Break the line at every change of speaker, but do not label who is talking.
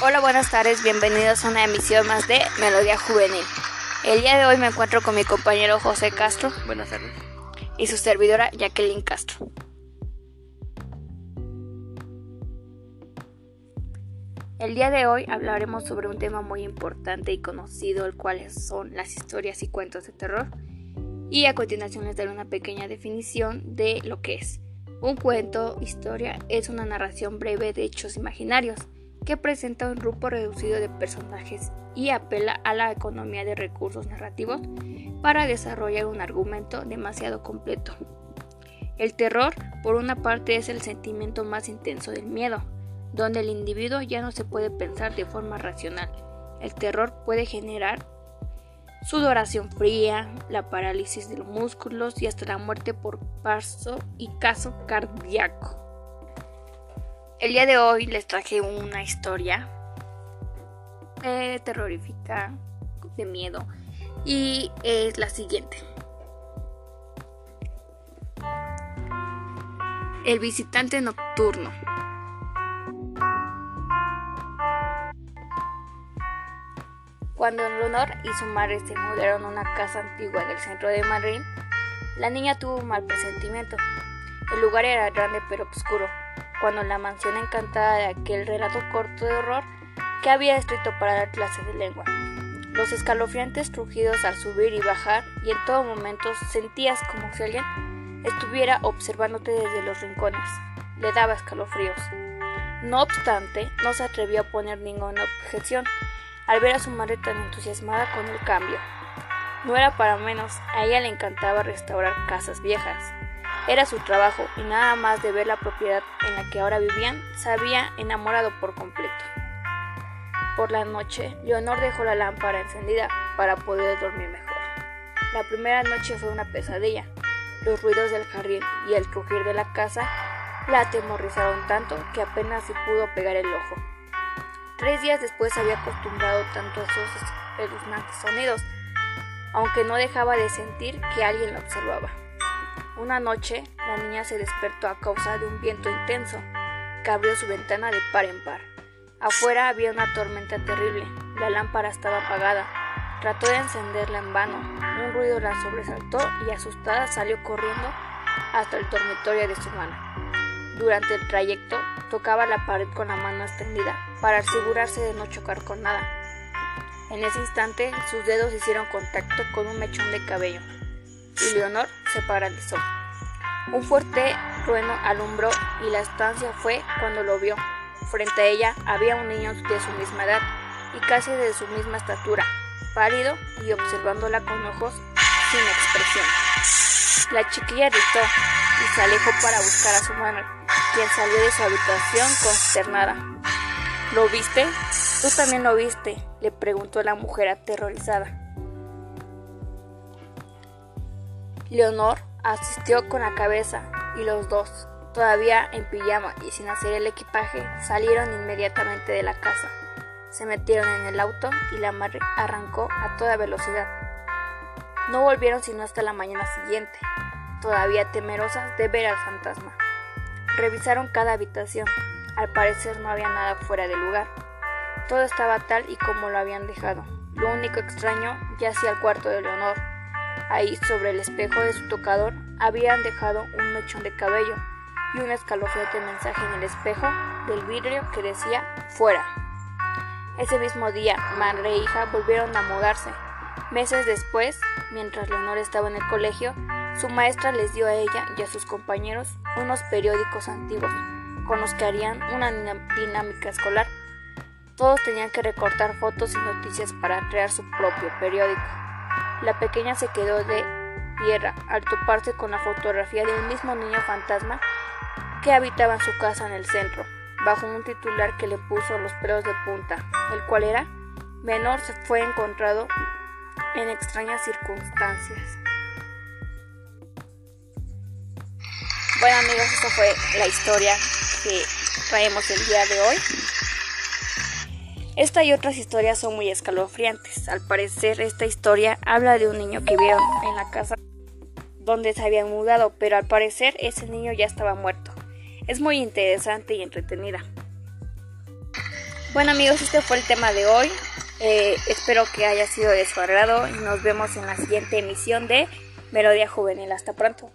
Hola, buenas tardes, bienvenidos a una emisión más de Melodía Juvenil. El día de hoy me encuentro con mi compañero José Castro.
Buenas tardes.
Y su servidora Jacqueline Castro. El día de hoy hablaremos sobre un tema muy importante y conocido, el cual son las historias y cuentos de terror. Y a continuación les daré una pequeña definición de lo que es. Un cuento, historia, es una narración breve de hechos imaginarios que presenta un grupo reducido de personajes y apela a la economía de recursos narrativos para desarrollar un argumento demasiado completo. El terror, por una parte, es el sentimiento más intenso del miedo, donde el individuo ya no se puede pensar de forma racional. El terror puede generar sudoración fría, la parálisis de los músculos y hasta la muerte por paso y caso cardíaco. El día de hoy les traje una historia eh, terrorífica, de miedo, y es la siguiente. El visitante nocturno. Cuando Leonor y su madre se mudaron a una casa antigua en el centro de Madrid, la niña tuvo un mal presentimiento. El lugar era grande pero oscuro cuando la mansión encantada de aquel relato corto de horror que había escrito para dar clases de lengua. Los escalofriantes crujidos al subir y bajar y en todo momento sentías como si alguien estuviera observándote desde los rincones. Le daba escalofríos. No obstante, no se atrevió a poner ninguna objeción al ver a su madre tan entusiasmada con el cambio. No era para menos, a ella le encantaba restaurar casas viejas. Era su trabajo y nada más de ver la propiedad en la que ahora vivían, se había enamorado por completo. Por la noche, Leonor dejó la lámpara encendida para poder dormir mejor. La primera noche fue una pesadilla. Los ruidos del jardín y el crujir de la casa la atemorizaron tanto que apenas se pudo pegar el ojo. Tres días después había acostumbrado tanto a esos espeluznantes sonidos, aunque no dejaba de sentir que alguien la observaba. Una noche, la niña se despertó a causa de un viento intenso que abrió su ventana de par en par. Afuera había una tormenta terrible. La lámpara estaba apagada. Trató de encenderla en vano. Un ruido la sobresaltó y asustada salió corriendo hasta el dormitorio de su hermana. Durante el trayecto tocaba la pared con la mano extendida para asegurarse de no chocar con nada. En ese instante sus dedos hicieron contacto con un mechón de cabello y Leonor se paralizó. Un fuerte trueno alumbró y la estancia fue cuando lo vio. Frente a ella había un niño de su misma edad y casi de su misma estatura, pálido y observándola con ojos sin expresión. La chiquilla gritó y se alejó para buscar a su madre, quien salió de su habitación consternada. ¿Lo viste? ¿Tú también lo viste? le preguntó la mujer aterrorizada. Leonor asistió con la cabeza y los dos, todavía en pijama y sin hacer el equipaje, salieron inmediatamente de la casa. Se metieron en el auto y la madre arrancó a toda velocidad. No volvieron sino hasta la mañana siguiente, todavía temerosas de ver al fantasma. Revisaron cada habitación. Al parecer no había nada fuera de lugar. Todo estaba tal y como lo habían dejado. Lo único extraño yacía al cuarto de Leonor, Ahí, sobre el espejo de su tocador, habían dejado un mechón de cabello y un escalofriante mensaje en el espejo del vidrio que decía fuera. Ese mismo día, madre e hija volvieron a mudarse. Meses después, mientras Leonor estaba en el colegio, su maestra les dio a ella y a sus compañeros unos periódicos antiguos con los que harían una dinámica escolar. Todos tenían que recortar fotos y noticias para crear su propio periódico. La pequeña se quedó de tierra al toparse con la fotografía del mismo niño fantasma que habitaba en su casa en el centro, bajo un titular que le puso los pelos de punta, el cual era menor se fue encontrado en extrañas circunstancias. Bueno amigos, esta fue la historia que traemos el día de hoy. Esta y otras historias son muy escalofriantes. Al parecer, esta historia habla de un niño que vieron en la casa donde se habían mudado, pero al parecer ese niño ya estaba muerto. Es muy interesante y entretenida. Bueno amigos, este fue el tema de hoy. Eh, espero que haya sido de su agrado y nos vemos en la siguiente emisión de Melodía Juvenil. Hasta pronto.